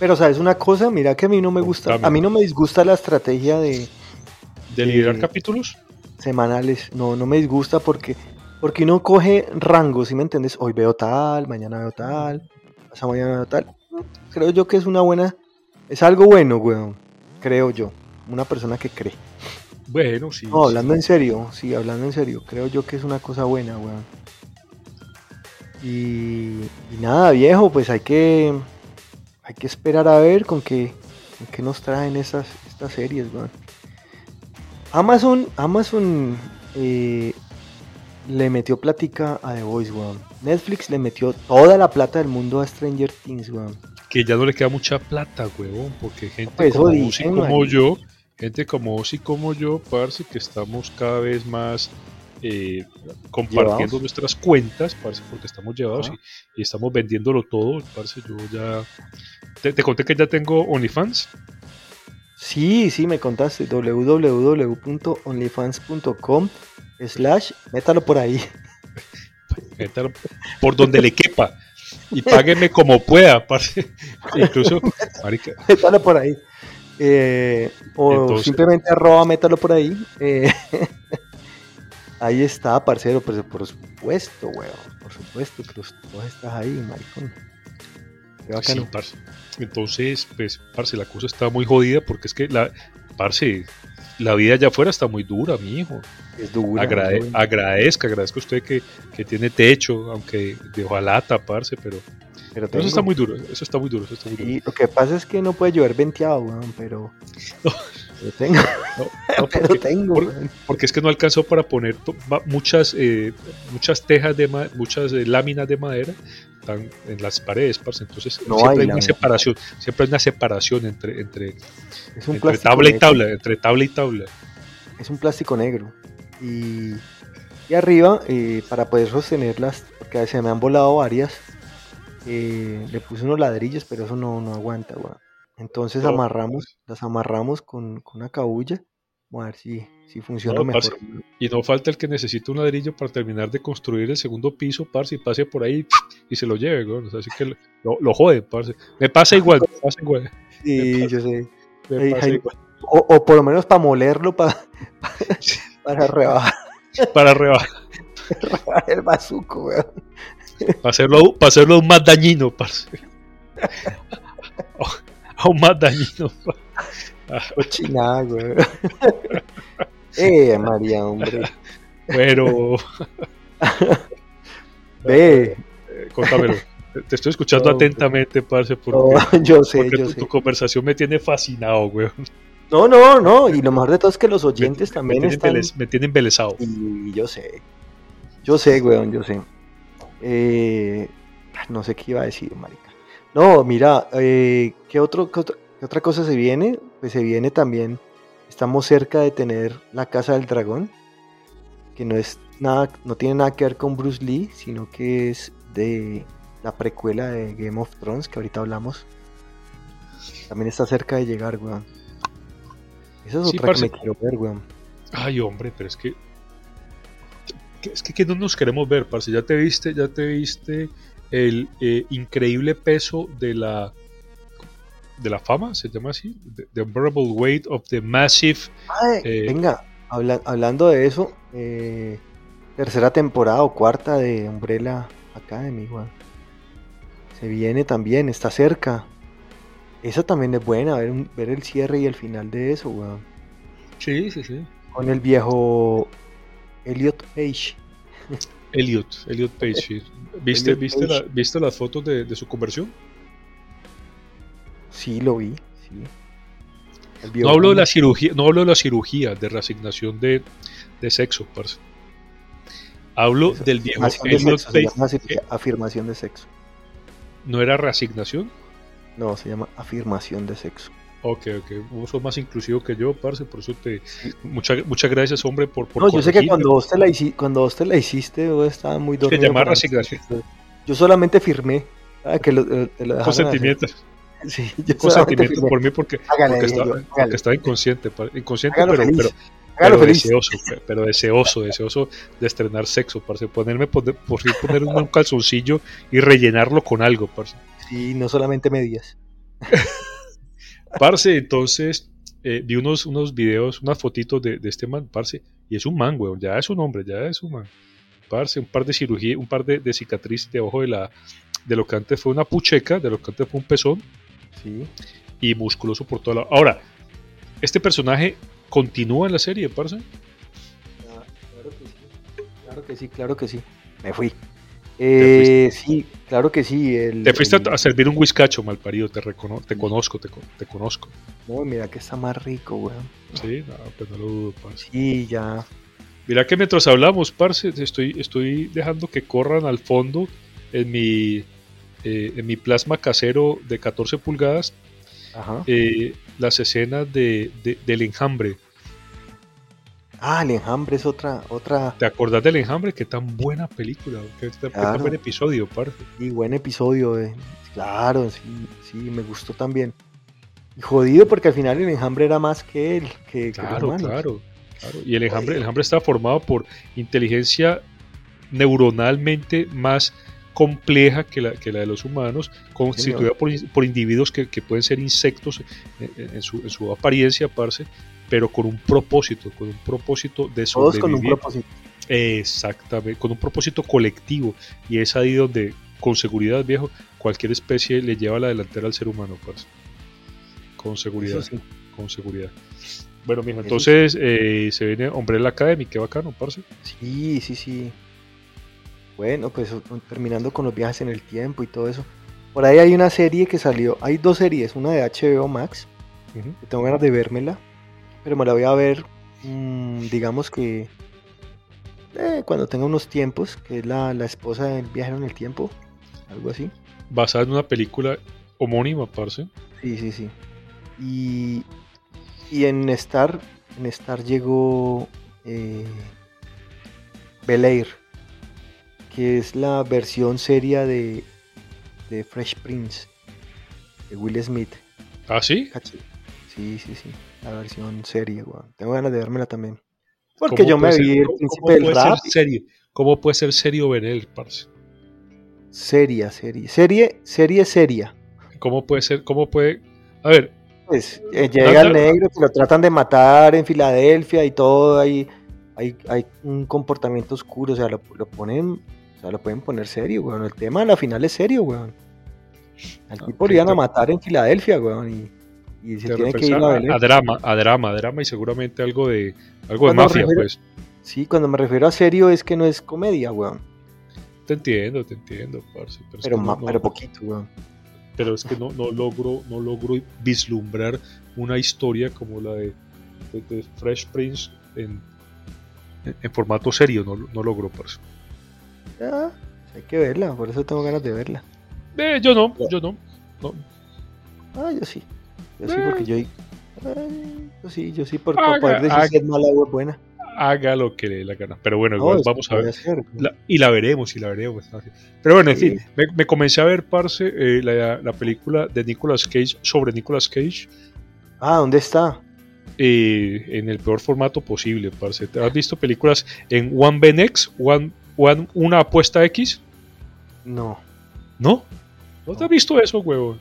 Pero sabes una cosa, mira que a mí no me gusta, a mí no me disgusta la estrategia de... ¿De liderar capítulos? Semanales, no, no me disgusta porque, porque uno coge rangos, ¿sí me entiendes? Hoy veo tal, mañana veo tal, pasado mañana veo tal. Creo yo que es una buena, es algo bueno, weón, creo yo, una persona que cree. Bueno, sí. No, hablando en serio, sí, hablando en serio, creo yo que es una cosa buena, weón. Y, y nada, viejo, pues hay que hay que esperar a ver con qué, con nos traen esas, estas series, weón. Amazon, Amazon eh, le metió plática a The Voice, weón. Netflix le metió toda la plata del mundo a Stranger Things, weón. Que ya no le queda mucha plata, weón, porque gente pues como como yo, gente como vos y como yo, parce, que estamos cada vez más eh, compartiendo nuestras cuentas, parce, porque estamos llevados y, estamos vendiéndolo todo, parce, yo ya... ¿Te, conté que ya tengo OnlyFans? Sí, sí, me contaste, www.onlyfans.com slash, métalo por ahí. <laughs> métalo por donde le quepa y págueme como pueda, parce. <laughs> Incluso, marica. Métalo por ahí. Eh, o simplemente arroba, métalo por ahí. Eh, <laughs> Ahí está, parcero, pero por supuesto, weón. Por supuesto que los, vos estás ahí, maricón. Qué bacano. Sí, parce. Entonces, pues, parce, la cosa está muy jodida porque es que la, parce, la vida allá afuera está muy dura, mi hijo. Es dura. agradezca, agradezca a usted que, que, tiene techo, aunque de hojalata, parce, pero, pero eso está muy duro, eso está muy duro, eso está muy duro. Y lo que pasa es que no puede llover venteado, weón, pero... No. <laughs> Lo tengo. <laughs> porque, tengo. porque es que no alcanzó para poner muchas, eh, muchas tejas de muchas eh, láminas de madera están en las paredes, parce. Entonces siempre hay, una separación, siempre hay una separación entre, entre, entre tabla y tabla, entre tabla y tabla. Es un plástico negro. Y, y arriba, eh, para poder sostenerlas, porque se me han volado varias, le puse unos ladrillos, pero eso no, no aguanta, weón. Entonces amarramos, las amarramos con, una cabulla. Vamos a ver si, si funciona mejor. y no falta el que necesite un ladrillo para terminar de construir el segundo piso, parce, y pase por ahí y se lo lleve, güey. así que lo, lo jode, parce. Me pasa igual, me pasa igual. <laughs> Sí, yo sé. O, por lo menos para molerlo, para, <laughs> para rebajar. Para rebajar. el bazuco, güey. Para hacerlo, para hacerlo más dañino, parce <laughs> aún más dañino. <laughs> Cochinada, güey. <laughs> eh, María, hombre. Pero. <laughs> Ve. Eh, contámelo. Te estoy escuchando atentamente, parce, porque, yo sé, yo tu, sé. tu conversación me tiene fascinado, güey. No, no, no, y lo mejor de todo es que los oyentes también me están... me tienen embelesado. Y yo sé, yo sé, weón, yo sé. Eh, no sé qué iba a decir, marica. No, mira, eh, ¿qué, otro, otra cosa se viene? Pues se viene también, estamos cerca de tener la Casa del Dragón, que no es nada, no tiene nada que ver con Bruce Lee, sino que es de la precuela de Game of Thrones, que ahorita hablamos. También está cerca de llegar, weón. Esa es otra que me quiero ver, weón. Ay, hombre, pero es que es que, que no nos queremos ver, parce. Ya te viste, ya te viste el eh, increíble peso de la de la fama, se llama así, The Unbearable Weight of the Massive. Eh, venga, hablando de eso, eh, tercera temporada o cuarta de Umbrella Academy, igual. Se viene también, está cerca. Esa también es buena, ver, un- ver el cierre y el final de eso, weón. Sí, sí, sí. Con el viejo Elliot Page. Elliot, Elliot Page. <laughs> ¿Viste, Elliot viste, Page. la- ¿viste las fotos de, de su conversión? Sí, lo vi, sí. No hablo de la cirugía, no hablo de la cirugía de reasignación de, de sexo, parce. Hablo Eso, del viejo afirmación de sexo, afirmación de sexo. ¿No era reasignación? No, se llama afirmación de sexo. Ok, ok. Vos sos más inclusivo que yo, parce, por eso te... Muchas, muchas gracias, hombre, por, por No, yo sé que cuando vos te la, hici- cuando vos te la hiciste, vos estabas muy dormido. llama para- reasignación. Yo solamente firmé. ah, que lo, eh, te lo. Consentimiento. Sí, <laughs> yo firmé. por mí porque, Hágale, porque, dije estaba, porque inconsciente. Inconsciente, Hágalo pero, feliz. pero, pero deseoso, pe- pero deseoso, deseoso de estrenar sexo, parce. Ponerme, poner, por fin poner un calzoncillo y rellenarlo con algo, parce. Sí, no solamente medias. <laughs> Parce, entonces eh, vi unos, unos videos, unas fotitos de, de este man, parce, y es un man, weón, ya es un hombre, ya es un man. Parce, un par de cirugía, un par de, de cicatrices debajo de la de lo que antes fue una pucheca, de lo que antes fue un pezón, Sí. y musculoso por toda la. Ahora, este personaje continúa en la serie, parce. Ah, Claro que sí. Claro que sí, claro que sí. Me fui. Eh, sí, claro que sí. El, Te fuiste el- a, a servir un whiskacho, mal parido, te, recono- te conozco, te, con- te conozco. No, mira que está más rico, weón. Sí, no, pues no lo dudo, parce. Sí, ya. Mira que mientras hablamos, parce, estoy, estoy dejando que corran al fondo en mi, eh, en mi plasma casero de 14 pulgadas Ajá. eh, las escenas de, de- del enjambre. Ah, el enjambre es otra, otra. ¿Te acordás del enjambre? Qué tan buena película, qué, qué tan buen episodio, parce. Y buen episodio, eh. Claro, sí, sí, me gustó también. Y jodido porque al final el enjambre era más que él, que, Claro, claro, claro. Y el enjambre, el enjambre está formado por inteligencia neuronalmente más compleja que la, que la de los humanos, constituida por, por individuos que, que pueden ser insectos en, su, en su apariencia, parce, pero con un propósito, con un propósito de Todos con un sobrevivir. propósito. Exactamente, con un propósito colectivo. Y es ahí donde, con seguridad, viejo, cualquier especie le lleva la delantera al ser humano, parce. Con seguridad sí. con seguridad. Bueno, mijo, entonces eh, se viene Umbrella Academy, qué bacano, parce. Sí, sí, sí. Bueno, pues terminando con los viajes en el tiempo y todo eso. Por ahí hay una serie que salió, hay dos series, una de HBO Max, que tengo ganas de vérmela, pero me la voy a ver, mm, digamos que eh, cuando tenga unos tiempos, que es la, la esposa del viajero en el tiempo, algo así. Basada en una película homónima, parce. Sí, sí, sí. Y, y en Star, en Star llegó eh, Bel Air, que es la versión seria de, de Fresh Prince, de Will Smith. ¿Ah, sí? Sí, sí, sí. La versión seria, weón. Tengo ganas de vérmela también. Porque ¿Cómo yo me vi ser- el príncipe cómo del rap. Ser serio? ¿Cómo puede ser serio Benel, parce? Seria, serie. Serie, serie seria. ¿Cómo puede ser? ¿Cómo puede...? A ver, Pues eh, llega el negro que lo tratan de matar en Filadelfia y todo, hay, hay, hay un comportamiento oscuro, o sea, lo, lo ponen, sea, lo pueden poner serio, weón. El tema a la final es serio, weón. Al Ah, tipo lo iban a matar en Filadelfia, weón, y, y se tiene que ir a, a drama, a drama, a drama y seguramente algo de algo de mafia, refiero- pues. Sí, cuando me refiero a serio es que no es comedia, weón. Te entiendo, te entiendo, parce. Pero, es que no- poquito, weón. pero es que no, no logro no logro vislumbrar una historia como la de, de- de Fresh Prince en, en- en formato serio, no, no logro, parce. Ah, hay que verla, por eso tengo ganas de verla. Eh, yo no, yo no. no. Ah, yo sí. Yo sí, Eh. porque yo. Ay, yo sí, yo sí, por, Haga- poder decir haga- si es mala o es buena. Haga lo que le dé la gana. Pero bueno, No, igual vamos a ver. La- y la veremos, y la veremos. Pero bueno, en Sí. fin, me, me comencé a ver, parce, eh, la, la película de Nicolas Cage sobre Nicolas Cage Ah, ¿dónde está? eh, en el peor formato posible, parce. ¿Te ¿Has visto películas en One BNX? One, una apuesta X? No, ¿No? ¿No te has visto eso, huevo?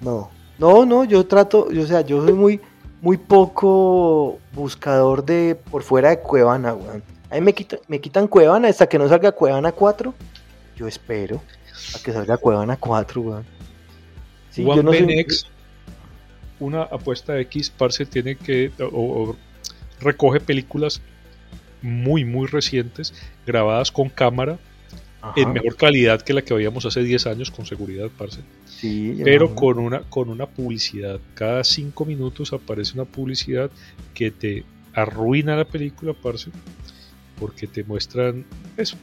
no. No, no, yo trato, yo, o sea, yo soy muy, muy poco buscador de por fuera de Cuevana, weón. A mí me, quita- me quitan Cuevana hasta que no salga Cuevana 4. Yo espero a que salga Cuevana 4, weón. Sí, One yo no soy- BNX. una apuesta X, parce, tiene que, o, recoge películas muy, muy recientes, grabadas con cámara, en mejor calidad que la que veíamos hace 10 años, con seguridad, parce. Sí, pero con una, con una publicidad. Cada 5 minutos aparece una publicidad que te arruina la película, parce, porque te muestran eso,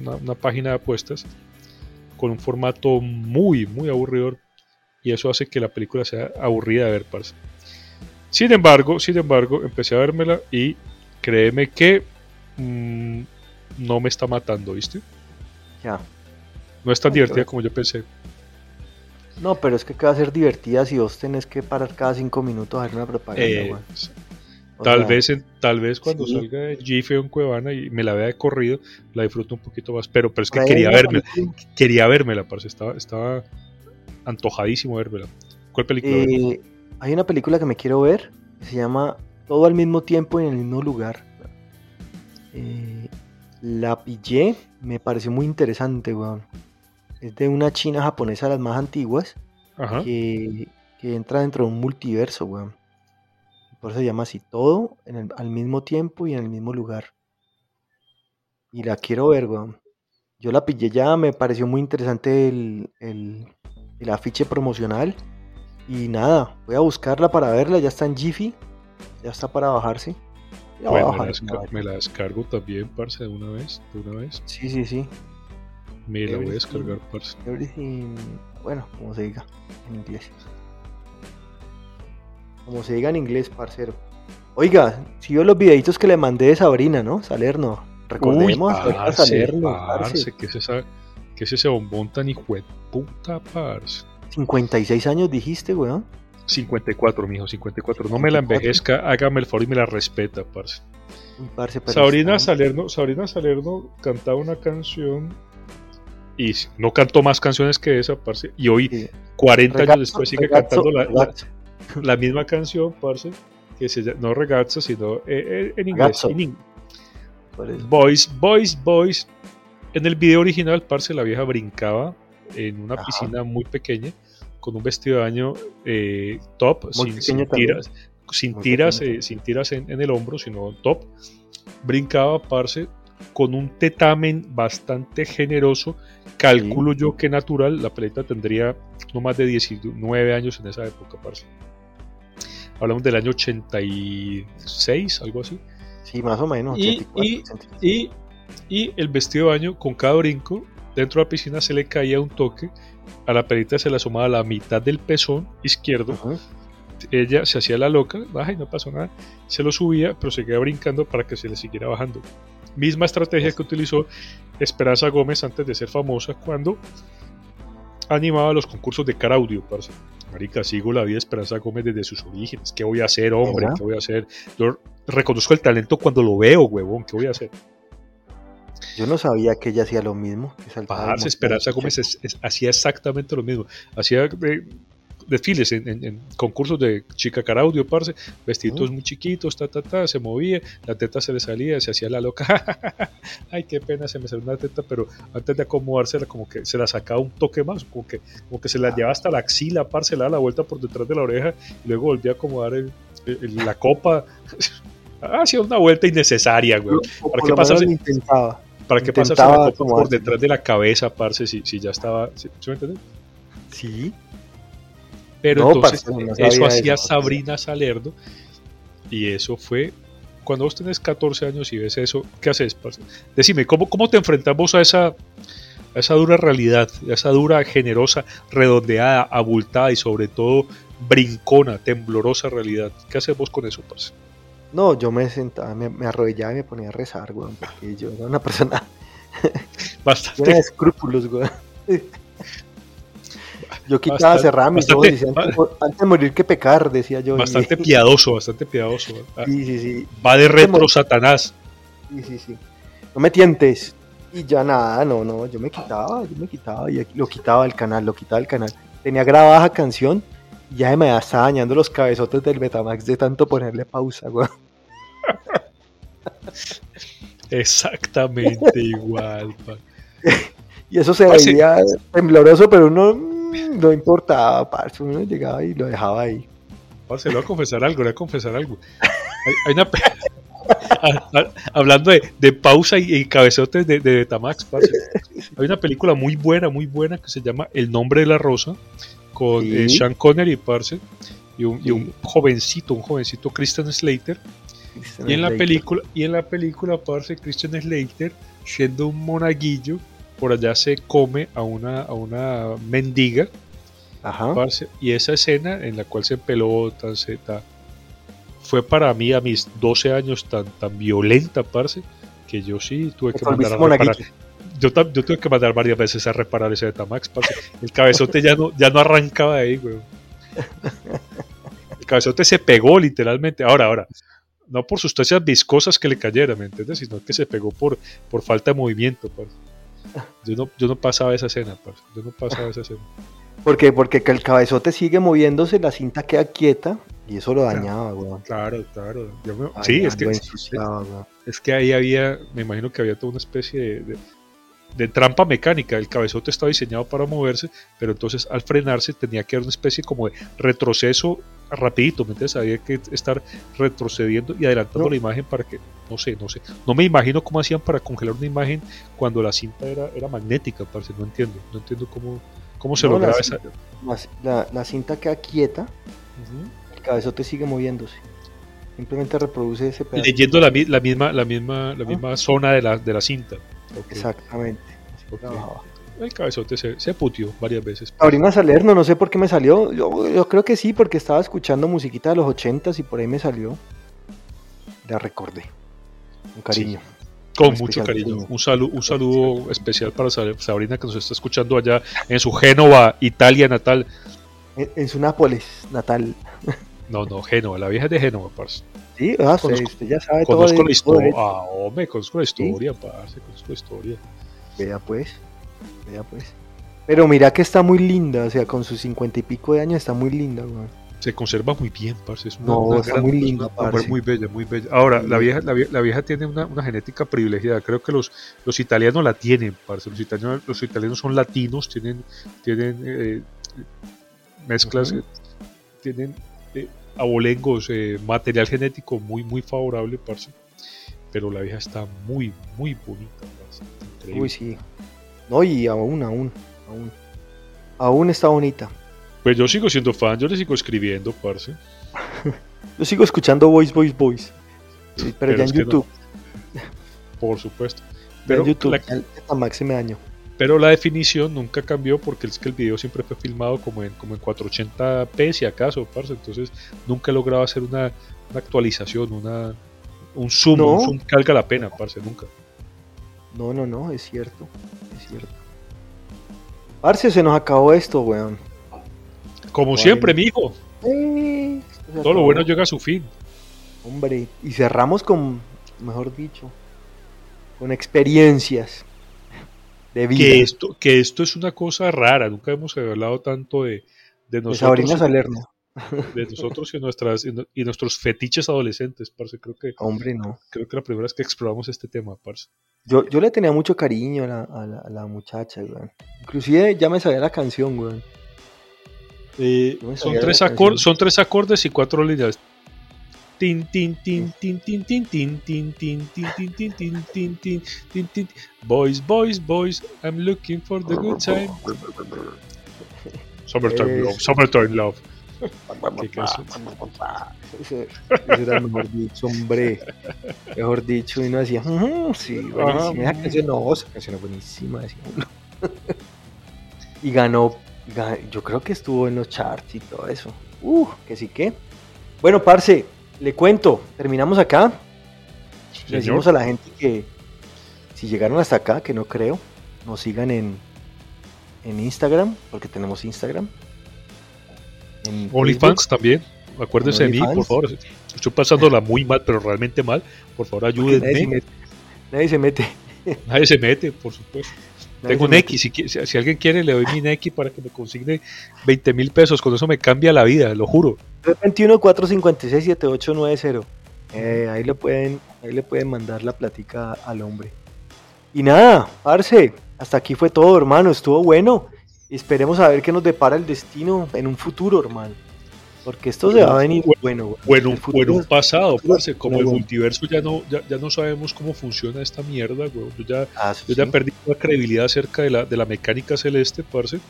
una, página de apuestas con un formato muy, muy aburridor y eso hace que la película sea aburrida de ver, parce. Sin embargo, sin embargo, empecé a vérmela y créeme que mm, no me está matando, ¿viste? Ya. No es tan divertida como yo pensé. No, pero es que va a ser divertida si vos tenés que parar cada cinco minutos a ver una propaganda. Eh, tal, vez tal vez cuando salga de Jiffy en Cuevana y me la vea de corrido, la disfruto un poquito más. Pero, pero es que quería verme, quería vermela, parce. Estaba, estaba antojadísimo verla. ¿Cuál película? Eh, hay una película que me quiero ver, se llama Todo al mismo tiempo y en el mismo lugar. Eh, la pillé, me pareció muy interesante, weón. Es de una china japonesa, las más antiguas, Que, entra dentro de un multiverso, weón. Por eso se llama así, todo al mismo tiempo y en el mismo lugar. Y la quiero ver, weón. Yo la pillé ya, me pareció muy interesante el, el afiche promocional. Y nada, voy a buscarla para verla, ya está en Jiffy, ya está para bajarse. Me, la descargo también, parce, de una vez, de una vez. Sí, sí, sí. Me la voy a descargar, parce. bueno, como se diga en inglés. Como se diga en inglés, parcero. Oiga, si yo los videitos que le mandé de Sabrina, ¿no? Salerno. Recordemos a Salerno, parce. ¿Qué es esa ¿Qué es ese bombón tan hijo de puta, parce? 56 años dijiste, weón. 54, mijo, 54. No me la envejezca, hágame el favor y me la respeta, parce. Sabrina Salerno, Sabrina Salerno cantaba una canción y no cantó más canciones que esa, parce. Y hoy, 40 años después, sigue cantando <laughs> la, misma canción, parce, que se llama, no regazza, sino eh, eh, en inglés. Boys, boys, boys, en el video original, parce, la vieja brincaba en una piscina muy pequeña con un vestido de baño eh, top, sin, tiras, sin tiras, eh, sin tiras en, el hombro, sino top. Brincaba, parce, con un tetamen bastante generoso. Calculo yo que natural, la peleta tendría no más de 19 años en esa época, parce. Hablamos del año 86, algo así. Sí, más o menos. y y el vestido de baño con cada brinco dentro de la piscina se le caía un toque, a la perita se le asomaba la mitad del pezón izquierdo, ella se hacía la loca, baja y no pasó nada, se lo subía, pero seguía brincando para que se le siguiera bajando. Misma estrategia que utilizó Esperanza Gómez antes de ser famosa cuando animaba los concursos de cara audio, parce. Marica, sigo la vida de Esperanza Gómez desde sus orígenes. ¿Qué voy a hacer, hombre? ¿Qué voy a hacer? Yo reconozco el talento cuando lo veo, huevón. ¿Qué voy a hacer? Yo no sabía que ella hacía lo mismo. Parce, Esperanza Gómez hacía exactamente lo mismo. Hacía eh, desfiles en, concursos de chica caraudio, parce, vestidos muy chiquitos, ta, ta, ta, se movía, la teta se le salía, se hacía la loca. <laughs> Ay, qué pena, se me salió una teta, pero antes de acomodársela, como que se la sacaba un toque más, como que, como que se la llevaba hasta la axila, parce, la, la vuelta por detrás de la oreja y luego volvía a acomodar la copa. <laughs> Hacía una vuelta innecesaria, güey. ¿Para qué pasas? Intentaba. ¿Para qué pasas por detrás de la cabeza, parce, si, si ya estaba... ¿Sí, me entiendes? Sí. Pero entonces, eso hacía Sabrina Salerdo y eso fue... Cuando vos tenés 14 años y ves eso, ¿qué haces, parce? Decime, ¿cómo, cómo te enfrentamos a esa, a esa dura realidad, a esa dura, generosa, redondeada, abultada y sobre todo brincona, temblorosa realidad? ¿Qué haces vos con eso, parce? No, yo me sentaba, me, arrodillaba y me ponía a rezar, weón, porque yo era una persona <laughs> bastante de escrúpulos, weón. <laughs> Yo quitaba, cerraba mis ojos y antes, de morir que pecar, decía yo. Bastante <laughs> piadoso, bastante piadoso. Sí, sí, sí. Va de retro Satanás. Sí, sí, sí. No me tientes. Y ya nada, no, no, yo me quitaba, yo me quitaba y lo quitaba el canal, lo quitaba el canal. Tenía grabada canción y ya me estaba dañando los cabezotes del Betamax de tanto ponerle pausa, weón. Exactamente igual. y eso se veía tembloroso, pero uno mm, no importaba, parce, uno llegaba y lo dejaba ahí. parce, le voy a confesar algo, le voy a confesar algo. Hay, una. <laughs> Hablando de, pausa y, cabezotes de, de Betamax, parce. <laughs> Hay una película muy buena, muy buena que se llama El nombre de la rosa con eh, Sean Connery, parce, y un, y un jovencito, un jovencito Christian Slater. Y en la película, y en la película, parce, Christian Slater, siendo un monaguillo, por allá se come a una, a una mendiga. Ajá. y esa escena en la cual se pelota, se fue para mí a mis 12 años tan, tan violenta, parce, que yo sí tuve que mandar a reparar. Yo, yo, tuve que mandar varias veces a reparar ese Betamax, parce. El cabezote ya no, ya no arrancaba de ahí, güey. El cabezote se pegó literalmente. Ahora, ahora, no por sustancias viscosas que le cayeran, ¿me entiendes? Sino que se pegó por, por falta de movimiento, parce. Yo no, yo no pasaba esa escena, parce. Yo no pasaba esa escena. <laughs> ¿Por qué? Porque el cabezote sigue moviéndose, la cinta queda quieta y eso lo dañaba. Claro, claro. sí, es que, es que ahí había, me imagino que había toda una especie de, de, trampa mecánica. El cabezote estaba diseñado para moverse, pero entonces al frenarse tenía que haber una especie como de retroceso rapidito, ¿me entiendes? Había que estar retrocediendo y adelantando la imagen para que, no sé, no sé. No me imagino cómo hacían para congelar una imagen cuando la cinta era, era magnética, parece, no entiendo, no entiendo cómo ¿Cómo se lograba esa? La, cinta queda quieta, el cabezote sigue moviéndose. Simplemente reproduce ese pedazo. Leyendo la, misma, la misma, la misma zona de la, de la cinta. Exactamente. El cabezote se, se, putió varias veces. Sabrina Salerno, no sé por qué me salió. Yo, yo, creo que sí, porque estaba escuchando musiquita de los ochentas y por ahí me salió. La recordé. Un cariño. Con mucho cariño. Un, saludo, un saludo especial para Sabrina que nos está escuchando allá en su Génova, Italia natal. En, su Nápoles natal. No, no, Génova, la vieja es de Génova, parce. Sí, ah, conozco, usted ya sabe conozco todo. La historia. Ah, hombre, conozco la historia, parce, conozco la historia. Vea pues, vea pues. Pero mira que está muy linda, o sea, con sus cincuenta y pico de años está muy linda, güey se conserva muy bien, parce. Es una, no, está muy linda, muy bella, muy bella. Ahora, la vieja, la, vieja tiene una, una, genética privilegiada. Creo que los, los italianos la tienen, parce. Los italianos, los italianos son latinos, tienen, tienen eh, mezclas, eh, tienen eh, abolengos, material genético muy, muy favorable, parce. Pero la vieja está muy, muy bonita, parce. Uy, sí. No, y aún, aún, aún. Aún está bonita. Pues yo sigo siendo fan, yo le sigo escribiendo, parce. <laughs> yo sigo escuchando Voice, Voice, Voice. pero, ya en YouTube. Por supuesto. Pero en YouTube, la... máximo año. Pero la definición nunca cambió porque es que el video siempre fue filmado como en, como en 480p, si acaso, parce. Entonces nunca he logrado hacer una, actualización, una, un zoom, un zoom que valga la pena, parce, nunca. No, no, no, es cierto, es cierto. Parce, se nos acabó esto, weón. Como siempre, mijo. Eh, Todo lo bueno llega a su fin. Hombre, y cerramos con, mejor dicho, con experiencias de vida. Que esto, que esto es una cosa rara, nunca hemos hablado tanto de, de nosotros. De nosotros y, nuestras, y nuestros fetiches adolescentes, parce. Creo que, Hombre, no. Creo que la primera vez que exploramos este tema, parce. Yo, yo le tenía mucho cariño a la, a la, muchacha, güey. Inclusive ya me sabía la canción, güey son, tres acordes, son tres acordes y cuatro líneas. Boys, boys, boys, I'm looking for the good time. Summertime love, summertime love. Ese era mejor dicho, hombre. Mejor dicho, y no decía, sí, buenísima. Esa canción no, esa canción es buenísima. Y ganó yo creo que estuvo en los charts y todo eso. Uh, que sí que. Bueno, parce, le cuento, terminamos acá. Le decimos a la gente que si llegaron hasta acá, que no creo, nos sigan en, en Instagram, porque tenemos Instagram. OnlyFans también. Acuérdense de mí, por favor. Estoy pasándola muy mal, pero realmente mal. Por favor, ayúdenme. nadie se mete. Nadie se mete, <laughs> por supuesto. Tengo un X, si, alguien quiere le doy mi X para que me consigne 20 mil pesos, con eso me cambia la vida, lo juro. 321-456-7890. Eh, ahí, le pueden, ahí le pueden mandar la plática al hombre. Y nada, Arce, hasta aquí fue todo, hermano, estuvo bueno. Esperemos a ver qué nos depara el destino en un futuro, hermano. Porque esto se va a venir bueno. Bueno, bueno, un pasado, parce, como el multiverso ya no, ya, ya, no sabemos cómo funciona esta mierda, güey. Yo ya, ah, yo ya perdí la credibilidad acerca de la, de la mecánica celeste, parce.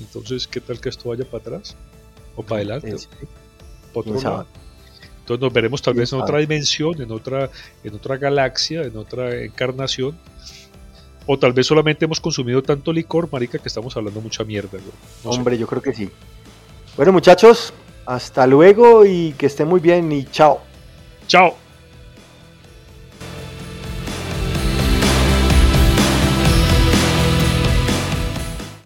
Entonces, ¿qué tal que esto vaya para atrás? O para adelante. Otro lado. Entonces nos veremos tal vez en otra dimensión, en otra, en otra galaxia, en otra encarnación. O tal vez solamente hemos consumido tanto licor, marica, que estamos hablando mucha mierda. Hombre, yo creo que sí. Bueno, muchachos, hasta luego y que estén muy bien y chao. Chao.